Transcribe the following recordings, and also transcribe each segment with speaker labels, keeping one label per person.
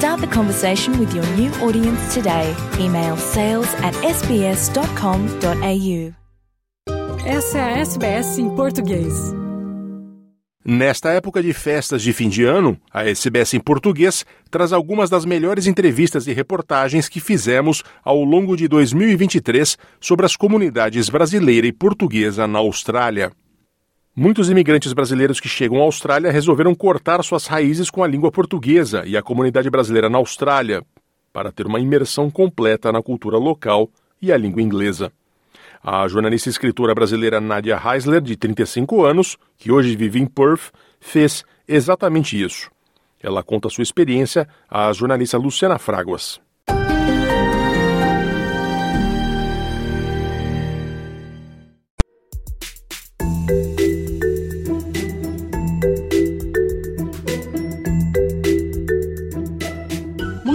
Speaker 1: Start the conversation with your new audience today. Email sales at sbs.com.au.
Speaker 2: Essa é a SBS em português.
Speaker 3: Nesta época de festas de fim de ano, a SBS em português traz algumas das melhores entrevistas e reportagens que fizemos ao longo de 2023 sobre as comunidades brasileira e portuguesa na Austrália. Muitos imigrantes brasileiros que chegam à Austrália resolveram cortar suas raízes com a língua portuguesa e a comunidade brasileira na Austrália, para ter uma imersão completa na cultura local e a língua inglesa. A jornalista e escritora brasileira Nadia Heisler, de 35 anos, que hoje vive em Perth, fez exatamente isso. Ela conta sua experiência à jornalista Luciana Fraguas.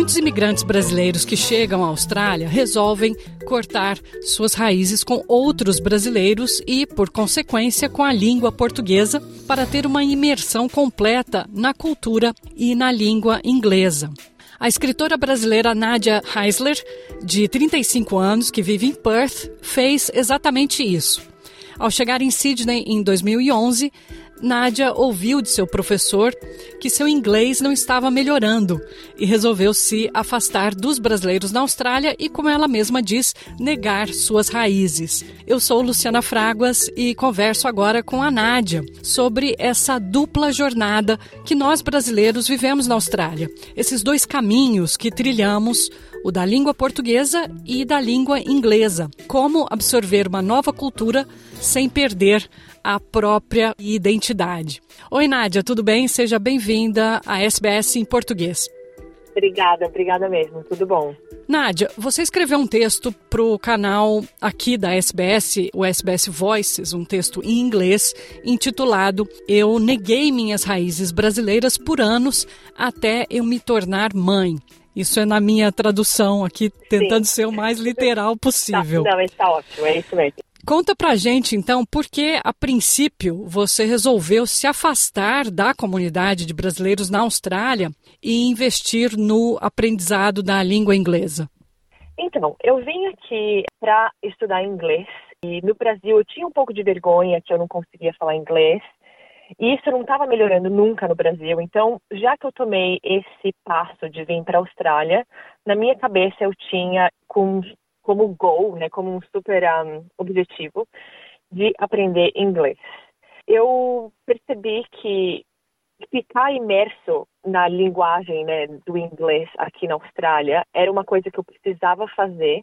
Speaker 2: Muitos imigrantes brasileiros que chegam à Austrália resolvem cortar suas raízes com outros brasileiros e, por consequência, com a língua portuguesa para ter uma imersão completa na cultura e na língua inglesa. A escritora brasileira Nadia Heisler, de 35 anos, que vive em Perth, fez exatamente isso. Ao chegar em Sydney em 2011, Nádia ouviu de seu professor que seu inglês não estava melhorando e resolveu se afastar dos brasileiros na Austrália e, como ela mesma diz, negar suas raízes. Eu sou Luciana Fraguas e converso agora com a Nádia sobre essa dupla jornada que nós brasileiros vivemos na Austrália. Esses dois caminhos que trilhamos o da língua portuguesa e da língua inglesa. Como absorver uma nova cultura sem perder a própria identidade. Oi, Nádia, tudo bem? Seja bem-vinda à SBS em português.
Speaker 4: Obrigada, obrigada mesmo, tudo bom.
Speaker 2: Nádia, você escreveu um texto para o canal aqui da SBS, o SBS Voices, um texto em inglês intitulado Eu Neguei Minhas Raízes Brasileiras por Anos até eu me tornar mãe. Isso é na minha tradução aqui, tentando Sim. ser o mais literal possível.
Speaker 4: Tá, não, está ótimo, é isso mesmo.
Speaker 2: Conta pra gente, então, por que, a princípio, você resolveu se afastar da comunidade de brasileiros na Austrália e investir no aprendizado da língua inglesa?
Speaker 4: Então, eu vim aqui para estudar inglês e no Brasil eu tinha um pouco de vergonha que eu não conseguia falar inglês e isso não estava melhorando nunca no Brasil. Então, já que eu tomei esse passo de vir para a Austrália, na minha cabeça eu tinha com como goal, né, como um super um, objetivo de aprender inglês. Eu percebi que ficar imerso na linguagem né, do inglês aqui na Austrália era uma coisa que eu precisava fazer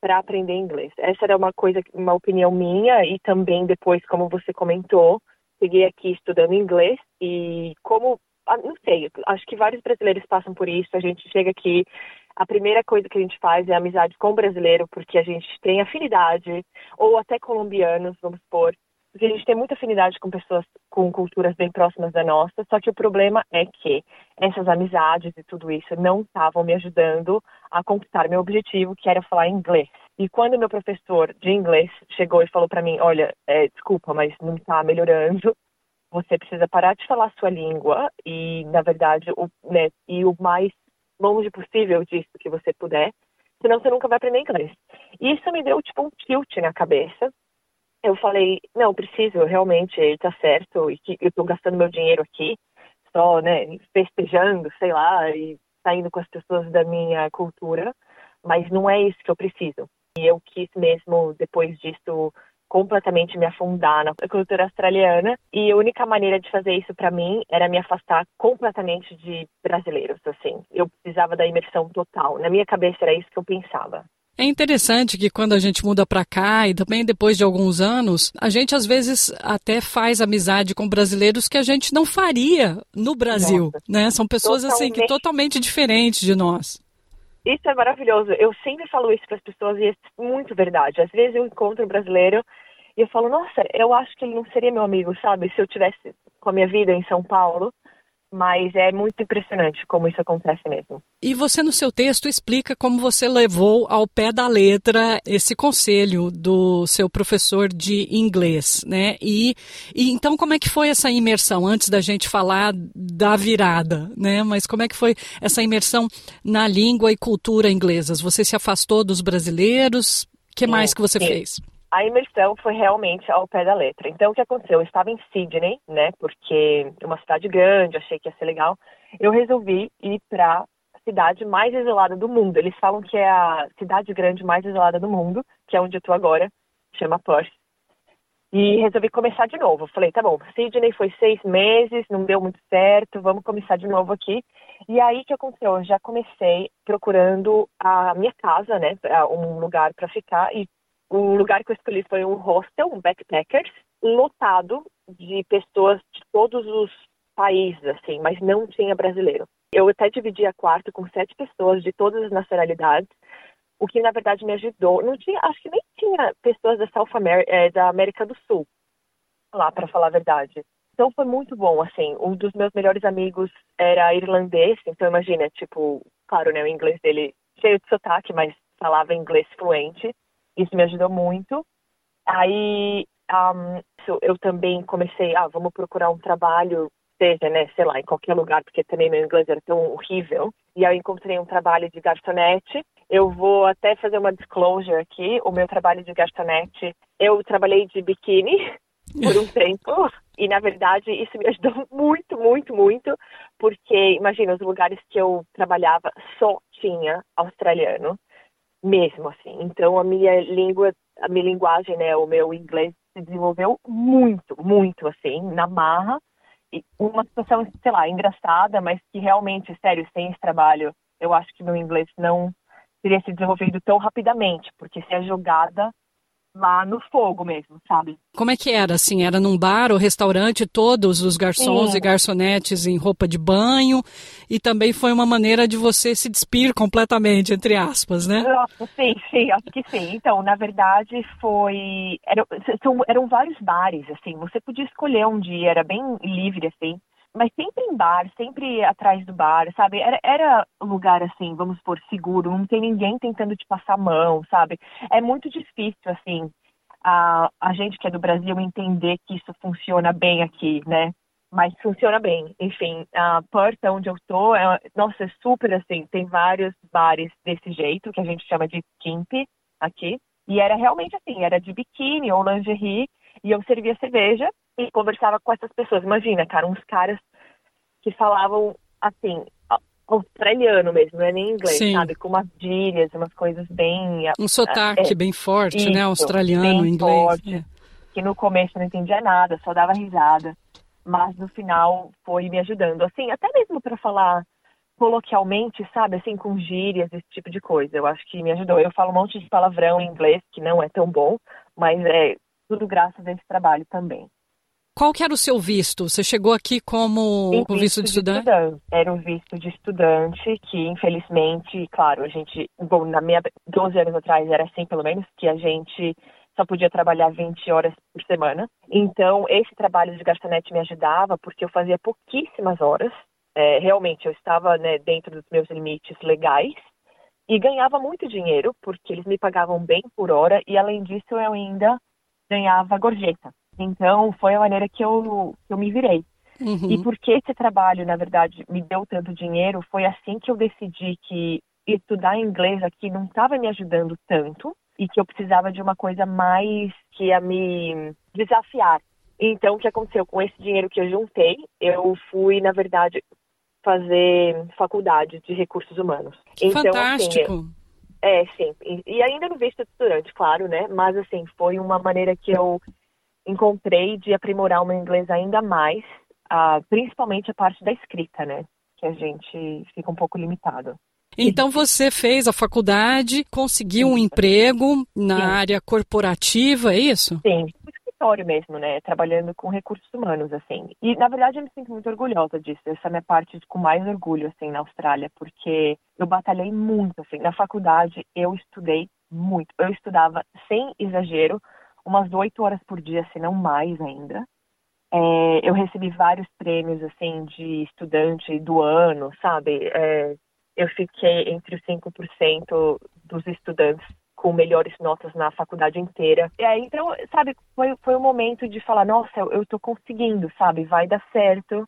Speaker 4: para aprender inglês. Essa era uma coisa, uma opinião minha e também depois, como você comentou, cheguei aqui estudando inglês e como não sei, acho que vários brasileiros passam por isso. A gente chega aqui a primeira coisa que a gente faz é amizade com o brasileiro, porque a gente tem afinidade, ou até colombianos, vamos supor, porque a gente tem muita afinidade com pessoas com culturas bem próximas da nossa, só que o problema é que essas amizades e tudo isso não estavam me ajudando a conquistar meu objetivo, que era falar inglês. E quando meu professor de inglês chegou e falou para mim, olha, é, desculpa, mas não está melhorando, você precisa parar de falar sua língua e, na verdade, o, né, e o mais longe possível disso que você puder, senão você nunca vai aprender inglês. E isso me deu tipo um tilt na cabeça. Eu falei, não, preciso, realmente, ele tá certo, e que eu tô gastando meu dinheiro aqui, só, né, festejando, sei lá, e saindo com as pessoas da minha cultura, mas não é isso que eu preciso. E eu quis mesmo, depois disso, completamente me afundar na cultura australiana e a única maneira de fazer isso para mim era me afastar completamente de brasileiros, assim. Eu precisava da imersão total. Na minha cabeça era isso que eu pensava.
Speaker 2: É interessante que quando a gente muda para cá e também depois de alguns anos, a gente às vezes até faz amizade com brasileiros que a gente não faria no Brasil, Nossa. né? São pessoas totalmente. assim que totalmente diferentes de nós.
Speaker 4: Isso é maravilhoso. Eu sempre falo isso para as pessoas e é muito verdade. Às vezes eu encontro um brasileiro e eu falo, nossa, eu acho que ele não seria meu amigo, sabe? Se eu tivesse com a minha vida em São Paulo mas é muito impressionante como isso acontece mesmo.
Speaker 2: E você no seu texto explica como você levou ao pé da letra esse conselho do seu professor de inglês, né? E, e então como é que foi essa imersão antes da gente falar da virada, né? Mas como é que foi essa imersão na língua e cultura inglesas? Você se afastou dos brasileiros? O que sim, mais que você sim. fez?
Speaker 4: A imersão foi realmente ao pé da letra. Então, o que aconteceu? Eu estava em Sydney, né? Porque é uma cidade grande, achei que ia ser legal. Eu resolvi ir para a cidade mais isolada do mundo. Eles falam que é a cidade grande mais isolada do mundo, que é onde eu estou agora, chama Perth. E resolvi começar de novo. Falei, tá bom, Sydney foi seis meses, não deu muito certo, vamos começar de novo aqui. E aí que aconteceu? Eu já comecei procurando a minha casa, né? Um lugar para ficar e o lugar que eu escolhi foi um hostel, um backpackers, lotado de pessoas de todos os países, assim, mas não tinha brasileiro. Eu até dividia quarto com sete pessoas de todas as nacionalidades, o que na verdade me ajudou. Não tinha, acho que nem tinha pessoas da South America, é, da América do Sul lá, para falar a verdade. Então foi muito bom, assim. Um dos meus melhores amigos era irlandês, então imagina, tipo, claro, né, o inglês dele cheio de sotaque, mas falava inglês fluente. Isso me ajudou muito. Aí um, eu também comecei, ah, vamos procurar um trabalho, seja, né, sei lá, em qualquer lugar, porque também meu inglês era tão horrível. E aí eu encontrei um trabalho de garçonete. Eu vou até fazer uma disclosure aqui. O meu trabalho de garçonete, eu trabalhei de biquíni por um tempo. E, na verdade, isso me ajudou muito, muito, muito, porque, imagina, os lugares que eu trabalhava só tinha australiano mesmo assim. Então a minha língua, a minha linguagem, né, o meu inglês se desenvolveu muito, muito assim, na marra. E uma situação, sei lá, engraçada, mas que realmente, sério, sem esse trabalho, eu acho que meu inglês não teria se desenvolvido tão rapidamente, porque se a jogada lá no fogo mesmo, sabe?
Speaker 2: Como é que era, assim? Era num bar ou restaurante, todos os garçons Sim. e garçonetes em roupa de banho, e também foi uma maneira de você se despir completamente, entre aspas, né?
Speaker 4: Sim, sim, acho que sim. Então, na verdade, foi... Eram, eram vários bares, assim, você podia escolher um dia, era bem livre, assim, mas sempre em bar, sempre atrás do bar, sabe? Era, era lugar assim, vamos por seguro, não tem ninguém tentando te passar a mão, sabe? É muito difícil, assim, a, a gente que é do Brasil entender que isso funciona bem aqui, né? Mas funciona bem. Enfim, a porta onde eu tô, é, nossa, é super assim, tem vários bares desse jeito, que a gente chama de kimp aqui. E era realmente assim, era de biquíni ou lingerie, e eu servia cerveja e conversava com essas pessoas. Imagina, cara, uns caras que falavam assim, australiano mesmo, não é nem inglês, Sim. sabe? Com umas gírias, umas coisas bem.
Speaker 2: Um sotaque é, bem forte, né? isso, né? Australiano, inglês. Forte,
Speaker 4: é. Que no começo eu não entendia nada, só dava risada. Mas no final foi me ajudando. Assim, até mesmo para falar coloquialmente, sabe? Assim, com gírias, esse tipo de coisa. Eu acho que me ajudou. Eu falo um monte de palavrão em inglês, que não é tão bom, mas é tudo graças a esse trabalho também.
Speaker 2: Qual que era o seu visto? Você chegou aqui como
Speaker 4: visto, visto de, estudante? de estudante? Era um visto de estudante que, infelizmente, claro, a gente, bom, na minha 12 anos atrás era assim, pelo menos, que a gente só podia trabalhar 20 horas por semana. Então, esse trabalho de garçonete me ajudava porque eu fazia pouquíssimas horas. É, realmente, eu estava né, dentro dos meus limites legais e ganhava muito dinheiro porque eles me pagavam bem por hora e, além disso, eu ainda ganhava gorjeta. Então, foi a maneira que eu, que eu me virei. Uhum. E porque esse trabalho, na verdade, me deu tanto dinheiro, foi assim que eu decidi que estudar inglês aqui não estava me ajudando tanto e que eu precisava de uma coisa mais que ia me desafiar. Então, o que aconteceu? Com esse dinheiro que eu juntei, eu fui, na verdade, fazer faculdade de recursos humanos.
Speaker 2: Então, Fantástico!
Speaker 4: Assim, é, sim. E, e ainda no visto de estudante, claro, né? Mas, assim, foi uma maneira que eu encontrei de aprimorar o meu inglês ainda mais, uh, principalmente a parte da escrita, né? Que a gente fica um pouco limitado.
Speaker 2: Então você fez a faculdade, conseguiu um emprego na Sim. área corporativa, é isso?
Speaker 4: Sim, escritório mesmo, né? Trabalhando com recursos humanos, assim. E, na verdade, eu me sinto muito orgulhosa disso. Essa é a minha parte com mais orgulho, assim, na Austrália, porque eu batalhei muito, assim. Na faculdade, eu estudei muito. Eu estudava, sem exagero, umas oito horas por dia, se não mais ainda. É, eu recebi vários prêmios, assim, de estudante do ano, sabe? É, eu fiquei entre os 5% dos estudantes com melhores notas na faculdade inteira. E aí, então, sabe, foi, foi o momento de falar, nossa, eu, eu tô conseguindo, sabe? Vai dar certo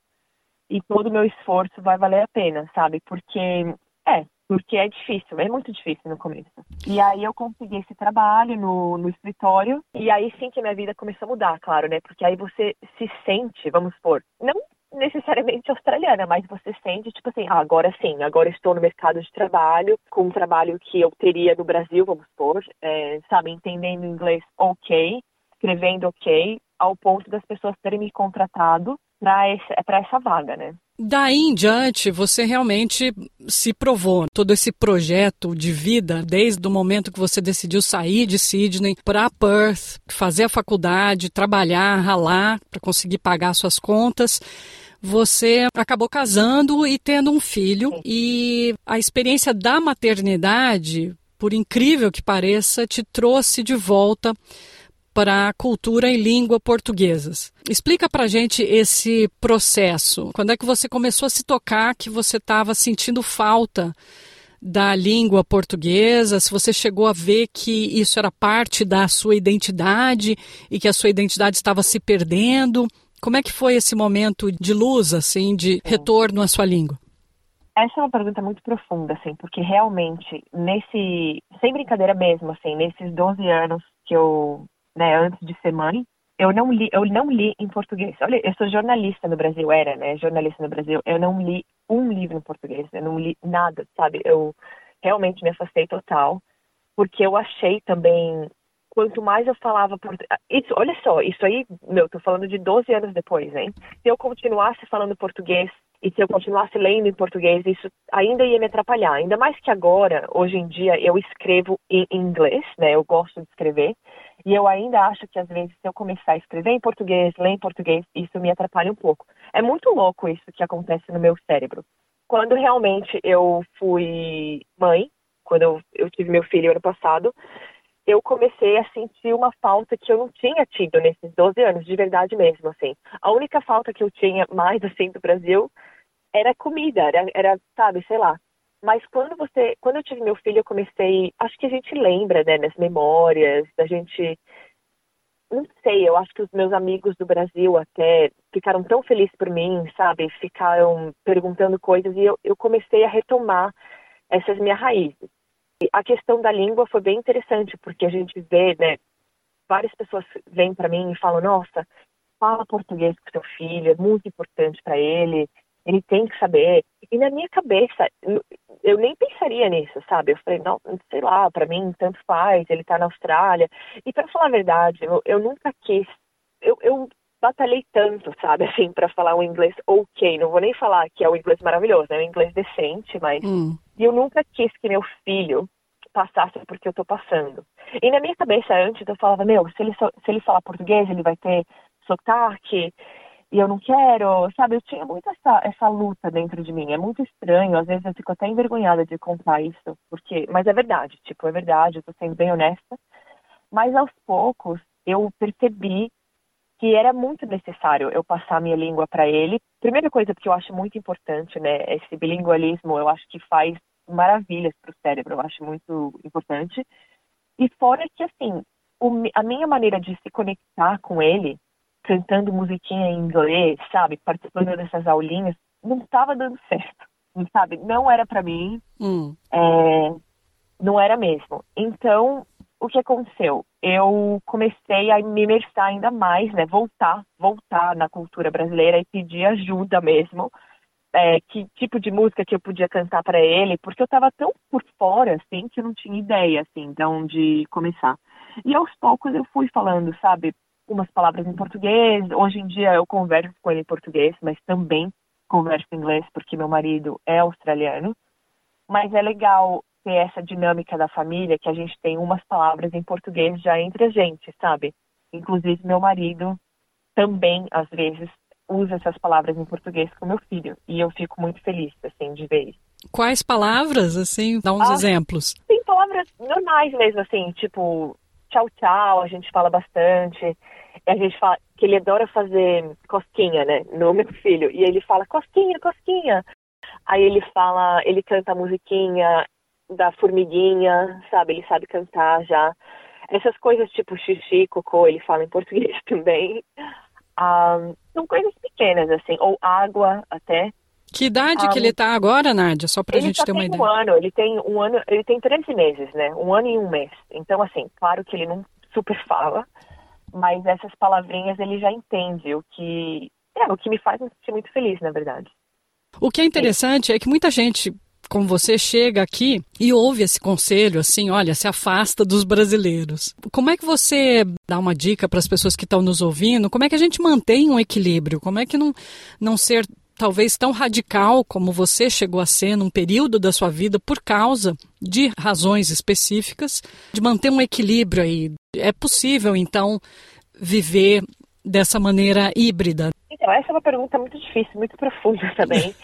Speaker 4: e todo o meu esforço vai valer a pena, sabe? Porque, é, porque é difícil, é muito difícil no começo. E aí eu consegui esse trabalho no, no escritório, e aí sim que a minha vida começou a mudar, claro, né? Porque aí você se sente, vamos supor, não necessariamente australiana, mas você sente, tipo assim, ah, agora sim, agora estou no mercado de trabalho, com um trabalho que eu teria no Brasil, vamos supor, é, sabe, entendendo inglês ok, escrevendo ok, ao ponto das pessoas terem me contratado para essa, vaga, né?
Speaker 2: Daí em diante, você realmente se provou todo esse projeto de vida, desde o momento que você decidiu sair de Sydney para Perth, fazer a faculdade, trabalhar, ralar para conseguir pagar suas contas você acabou casando e tendo um filho. E a experiência da maternidade, por incrível que pareça, te trouxe de volta para a cultura e língua portuguesas. Explica para gente esse processo. Quando é que você começou a se tocar que você estava sentindo falta da língua portuguesa? Se você chegou a ver que isso era parte da sua identidade e que a sua identidade estava se perdendo? Como é que foi esse momento de luz, assim, de retorno à sua língua?
Speaker 4: Essa é uma pergunta muito profunda, assim, porque realmente, nesse, sem brincadeira mesmo, assim, nesses 12 anos que eu, né, antes de ser mãe, eu não li, eu não li em português. Olha, eu sou jornalista no Brasil, era, né, jornalista no Brasil. Eu não li um livro em português, eu não li nada, sabe? Eu realmente me afastei total, porque eu achei também quanto mais eu falava português. Olha só, isso aí, meu, tô falando de 12 anos depois, hein? Se eu continuasse falando português e se eu continuasse lendo em português, isso ainda ia me atrapalhar. Ainda mais que agora, hoje em dia, eu escrevo em inglês, né? Eu gosto de escrever. E eu ainda acho que às vezes se eu começar a escrever em português, ler em português, isso me atrapalha um pouco. É muito louco isso que acontece no meu cérebro. Quando realmente eu fui mãe, quando eu, eu tive meu filho ano passado, eu comecei a sentir uma falta que eu não tinha tido nesses 12 anos, de verdade mesmo, assim. A única falta que eu tinha mais, assim, do Brasil era comida, era, era sabe, sei lá. Mas quando você, quando eu tive meu filho, eu comecei, acho que a gente lembra, né, nas memórias, da gente, não sei, eu acho que os meus amigos do Brasil até ficaram tão felizes por mim, sabe, ficaram perguntando coisas e eu, eu comecei a retomar essas minhas raízes. A questão da língua foi bem interessante, porque a gente vê, né, várias pessoas vêm para mim e falam: nossa, fala português com seu filho, é muito importante para ele, ele tem que saber. E na minha cabeça, eu nem pensaria nisso, sabe? Eu falei: não, sei lá, para mim tanto faz, ele tá na Austrália. E para falar a verdade, eu, eu nunca quis. Eu, eu batalhei tanto, sabe, assim, para falar um inglês ok. Não vou nem falar que é um inglês maravilhoso, é né? um inglês decente, mas. Hum e eu nunca quis que meu filho passasse porque eu tô passando. E na minha cabeça antes eu falava, meu, se ele, se ele falar português, ele vai ter sotaque, e eu não quero, sabe? Eu tinha muito essa, essa luta dentro de mim. É muito estranho, às vezes eu fico até envergonhada de contar isso, porque, mas é verdade, tipo, é verdade, eu tô sendo bem honesta. Mas aos poucos eu percebi que era muito necessário eu passar a minha língua para ele. Primeira coisa que eu acho muito importante, né, esse bilingualismo, eu acho que faz maravilhas para o cérebro, eu acho muito importante. E fora que, assim, o, a minha maneira de se conectar com ele, cantando musiquinha em inglês, sabe, participando dessas aulinhas, não estava dando certo, sabe? Não era para mim, hum. é, não era mesmo. Então, o que aconteceu? Eu comecei a me imersar ainda mais, né? Voltar, voltar na cultura brasileira e pedir ajuda mesmo é, que tipo de música que eu podia cantar para ele, porque eu estava tão por fora, assim, que eu não tinha ideia, assim, de onde começar. E aos poucos eu fui falando, sabe, umas palavras em português. Hoje em dia eu converso com ele em português, mas também converso em inglês porque meu marido é australiano. Mas é legal ter essa dinâmica da família, que a gente tem umas palavras em português já entre a gente, sabe? Inclusive, meu marido também, às vezes, usa essas palavras em português com meu filho. E eu fico muito feliz, assim, de ver isso.
Speaker 2: Quais palavras, assim? Dá uns ah, exemplos.
Speaker 4: Tem palavras normais mesmo, assim, tipo tchau, tchau, a gente fala bastante. A gente fala que ele adora fazer cosquinha, né, no meu filho. E ele fala cosquinha, cosquinha. Aí ele fala, ele canta a musiquinha da formiguinha, sabe? Ele sabe cantar já. Essas coisas tipo xixi, cocô, ele fala em português também. Um, são coisas pequenas, assim, ou água até.
Speaker 2: Que idade um, que ele tá agora, Nádia? Só pra gente ter uma ideia.
Speaker 4: Um ano, ele tem um ano, ele tem 13 meses, né? Um ano e um mês. Então, assim, claro que ele não super fala, mas essas palavrinhas ele já entende, o que é o que me faz me sentir muito feliz, na verdade.
Speaker 2: O que é interessante é que muita gente como você chega aqui e ouve esse conselho assim, olha, se afasta dos brasileiros. Como é que você dá uma dica para as pessoas que estão nos ouvindo? Como é que a gente mantém um equilíbrio? Como é que não, não ser talvez tão radical como você chegou a ser num período da sua vida por causa de razões específicas, de manter um equilíbrio aí? É possível, então, viver dessa maneira híbrida?
Speaker 4: Então, essa é uma pergunta muito difícil, muito profunda também.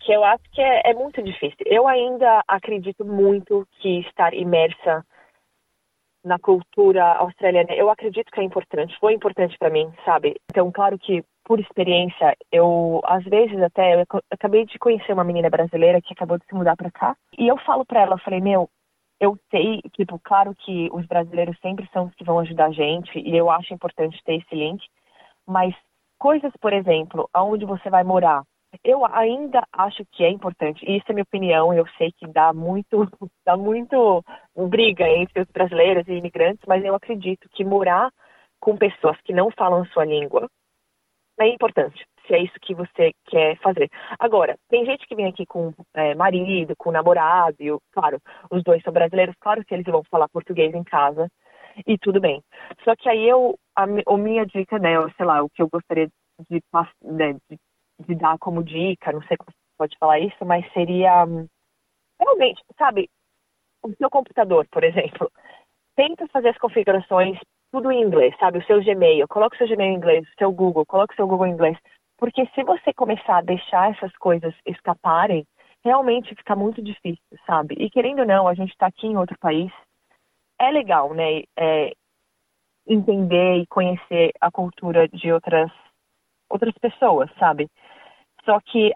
Speaker 4: que eu acho que é, é muito difícil. Eu ainda acredito muito que estar imersa na cultura australiana, eu acredito que é importante, foi importante para mim, sabe? Então, claro que por experiência, eu às vezes até eu acabei de conhecer uma menina brasileira que acabou de se mudar para cá, e eu falo para ela, eu falei, meu, eu sei, tipo, claro que os brasileiros sempre são os que vão ajudar a gente, e eu acho importante ter esse link, mas coisas, por exemplo, aonde você vai morar, eu ainda acho que é importante. Isso é minha opinião. Eu sei que dá muito, dá muito briga entre os brasileiros e imigrantes, mas eu acredito que morar com pessoas que não falam sua língua é importante. Se é isso que você quer fazer. Agora, tem gente que vem aqui com é, marido, com namorado, e, claro, os dois são brasileiros, claro que eles vão falar português em casa e tudo bem. Só que aí eu, a, a minha dica, né, sei lá, o que eu gostaria de, né, de de dar como dica, não sei como você pode falar isso, mas seria hum, realmente, sabe, o seu computador, por exemplo, tenta fazer as configurações tudo em inglês, sabe? O seu Gmail, coloca o seu Gmail em inglês, o seu Google, coloca o seu Google em inglês. Porque se você começar a deixar essas coisas escaparem, realmente fica muito difícil, sabe? E querendo ou não, a gente está aqui em outro país, é legal, né? É, entender e conhecer a cultura de outras outras pessoas, sabe? Só que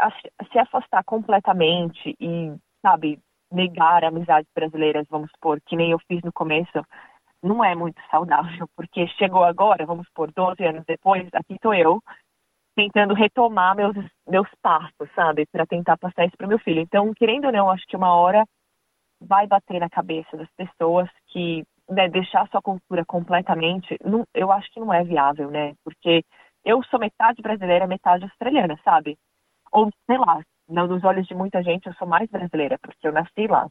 Speaker 4: se afastar completamente e, sabe, negar amizades brasileiras, vamos supor, que nem eu fiz no começo, não é muito saudável, porque chegou agora, vamos supor, 12 anos depois, aqui estou eu, tentando retomar meus, meus passos, sabe, para tentar passar isso para meu filho. Então, querendo ou não, acho que uma hora vai bater na cabeça das pessoas que né, deixar sua cultura completamente, não, eu acho que não é viável, né? Porque eu sou metade brasileira, metade australiana, sabe? Ou, sei lá, nos olhos de muita gente eu sou mais brasileira, porque eu nasci lá.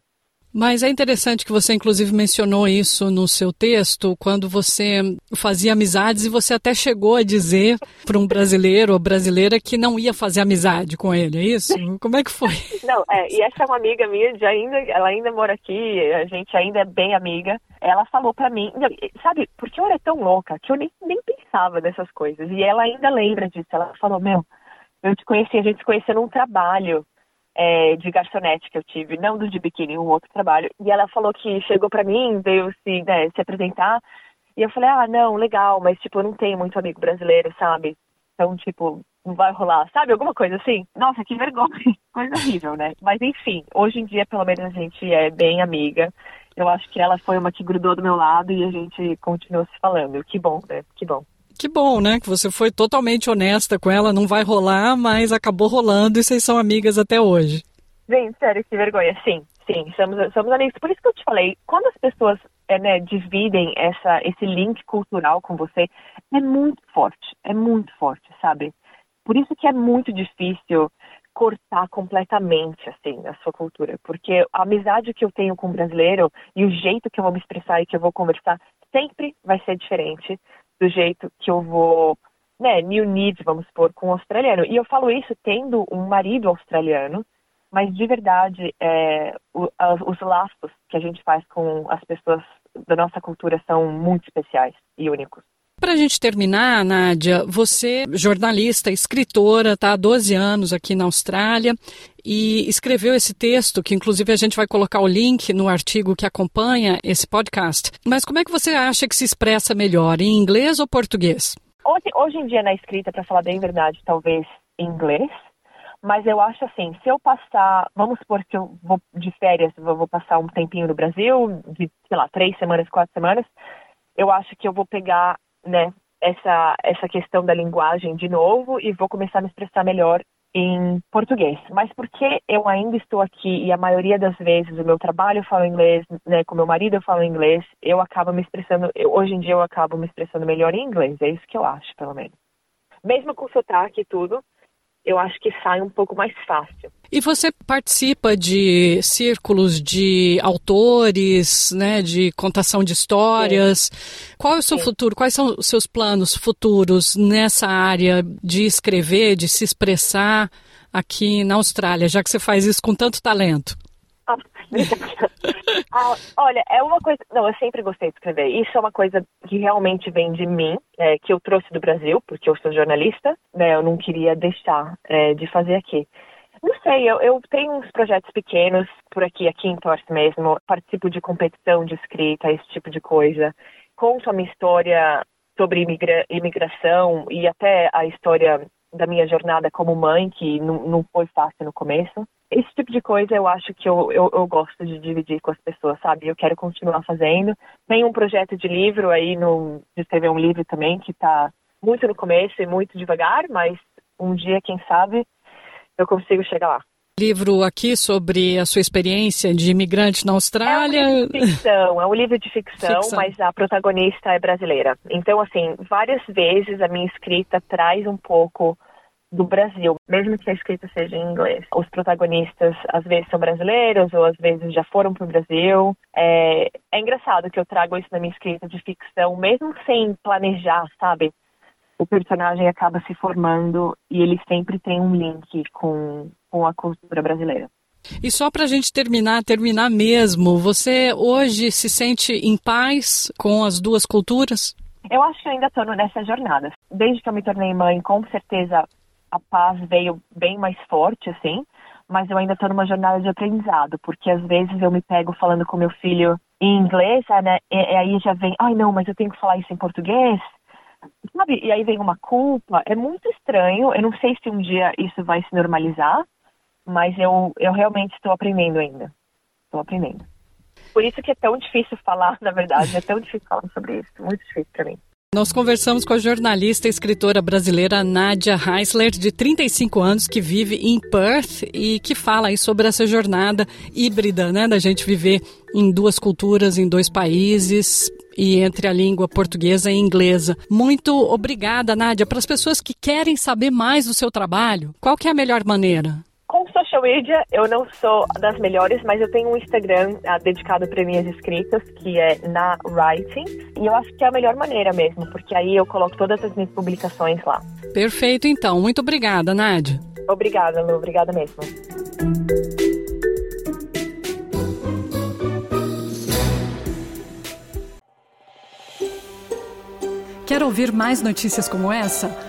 Speaker 2: Mas é interessante que você, inclusive, mencionou isso no seu texto, quando você fazia amizades e você até chegou a dizer para um brasileiro ou brasileira que não ia fazer amizade com ele, é isso? Como é que foi?
Speaker 4: Não, é, e essa é uma amiga minha, de ainda, ela ainda mora aqui, a gente ainda é bem amiga. Ela falou para mim, sabe, porque eu era tão louca que eu nem, nem pensava nessas coisas. E ela ainda lembra disso. Ela falou, meu, eu te conheci, a gente se conheceu num trabalho é, de garçonete que eu tive, não do de biquíni, um outro trabalho. E ela falou que chegou para mim, veio se, né, se apresentar. E eu falei, ah, não, legal, mas tipo, eu não tenho muito amigo brasileiro, sabe? Então, tipo, não vai rolar, sabe? Alguma coisa assim. Nossa, que vergonha, coisa horrível, né? Mas enfim, hoje em dia, pelo menos, a gente é bem amiga. Eu acho que ela foi uma que grudou do meu lado e a gente continuou se falando. Que bom, né? Que bom.
Speaker 2: Que bom, né? Que você foi totalmente honesta com ela, não vai rolar, mas acabou rolando e vocês são amigas até hoje.
Speaker 4: Gente, sério, que vergonha. Sim, sim, somos, somos amigos. Por isso que eu te falei, quando as pessoas é, né, dividem essa, esse link cultural com você, é muito forte, é muito forte, sabe? Por isso que é muito difícil cortar completamente, assim, a sua cultura. Porque a amizade que eu tenho com o brasileiro e o jeito que eu vou me expressar e que eu vou conversar sempre vai ser diferente do jeito que eu vou, né, me unir, vamos supor, com um australiano. E eu falo isso tendo um marido australiano, mas de verdade, é, o, os laços que a gente faz com as pessoas da nossa cultura são muito especiais e únicos.
Speaker 2: Para a gente terminar, Nádia, você, jornalista, escritora, está há 12 anos aqui na Austrália e escreveu esse texto, que inclusive a gente vai colocar o link no artigo que acompanha esse podcast. Mas como é que você acha que se expressa melhor, em inglês ou português?
Speaker 4: Hoje, hoje em dia, na escrita, para falar bem verdade, talvez em inglês, mas eu acho assim, se eu passar, vamos supor que eu vou de férias, vou, vou passar um tempinho no Brasil, de, sei lá, três semanas, quatro semanas, eu acho que eu vou pegar né, essa, essa questão da linguagem de novo e vou começar a me expressar melhor em português. Mas porque eu ainda estou aqui e a maioria das vezes o meu trabalho eu falo inglês, né, com meu marido eu falo inglês, eu acabo me expressando, eu, hoje em dia eu acabo me expressando melhor em inglês, é isso que eu acho, pelo menos. Mesmo com sotaque e tudo, eu acho que sai um pouco mais fácil.
Speaker 2: E você participa de círculos de autores, né, de contação de histórias. Sim. Qual é o seu Sim. futuro? Quais são os seus planos futuros nessa área de escrever, de se expressar aqui na Austrália, já que você faz isso com tanto talento?
Speaker 4: ah, olha, é uma coisa. Não, eu sempre gostei de escrever. Isso é uma coisa que realmente vem de mim, é, que eu trouxe do Brasil, porque eu sou jornalista, né? Eu não queria deixar é, de fazer aqui. Não sei, eu, eu, tenho uns projetos pequenos por aqui, aqui em Torres mesmo. Participo de competição de escrita, esse tipo de coisa. Conto a minha história sobre imigra imigração e até a história da minha jornada como mãe, que não, não foi fácil no começo. Esse tipo de coisa eu acho que eu, eu, eu, gosto de dividir com as pessoas, sabe? Eu quero continuar fazendo. Tem um projeto de livro aí, no, de escrever um livro também, que está muito no começo e muito devagar, mas um dia, quem sabe, eu consigo chegar lá.
Speaker 2: Livro aqui sobre a sua experiência de imigrante na Austrália. É
Speaker 4: um livro de ficção, é um livro de ficção, ficção, mas a protagonista é brasileira. Então, assim, várias vezes a minha escrita traz um pouco do Brasil, mesmo que a escrita seja em inglês. Os protagonistas às vezes são brasileiros ou às vezes já foram para o Brasil. É, é engraçado que eu trago isso na minha escrita de ficção, mesmo sem planejar, sabe? O personagem acaba se formando e ele sempre tem um link com, com a cultura brasileira.
Speaker 2: E só para a gente terminar, terminar mesmo, você hoje se sente em paz com as duas culturas?
Speaker 4: Eu acho que eu ainda estou nessa jornada. Desde que eu me tornei mãe, com certeza a paz veio bem mais forte, assim, mas eu ainda estou numa jornada de aprendizado, porque às vezes eu me pego falando com meu filho em inglês, né, e, e aí já vem, ai não, mas eu tenho que falar isso em português, sabe? E aí vem uma culpa, é muito estranho, eu não sei se um dia isso vai se normalizar, mas eu, eu realmente estou aprendendo ainda, estou aprendendo. Por isso que é tão difícil falar, na verdade, é tão difícil falar sobre isso, muito difícil para mim.
Speaker 2: Nós conversamos com a jornalista e escritora brasileira Nádia Heisler, de 35 anos, que vive em Perth e que fala aí sobre essa jornada híbrida, né, da gente viver em duas culturas, em dois países e entre a língua portuguesa e inglesa. Muito obrigada, Nádia. Para as pessoas que querem saber mais do seu trabalho, qual que é a melhor maneira?
Speaker 4: Social media, eu não sou das melhores, mas eu tenho um Instagram uh, dedicado para minhas escritas, que é na Writing. E eu acho que é a melhor maneira mesmo, porque aí eu coloco todas as minhas publicações lá.
Speaker 2: Perfeito, então. Muito obrigada, Nádia.
Speaker 4: Obrigada, Lu. Obrigada mesmo.
Speaker 2: Quer ouvir mais notícias como essa?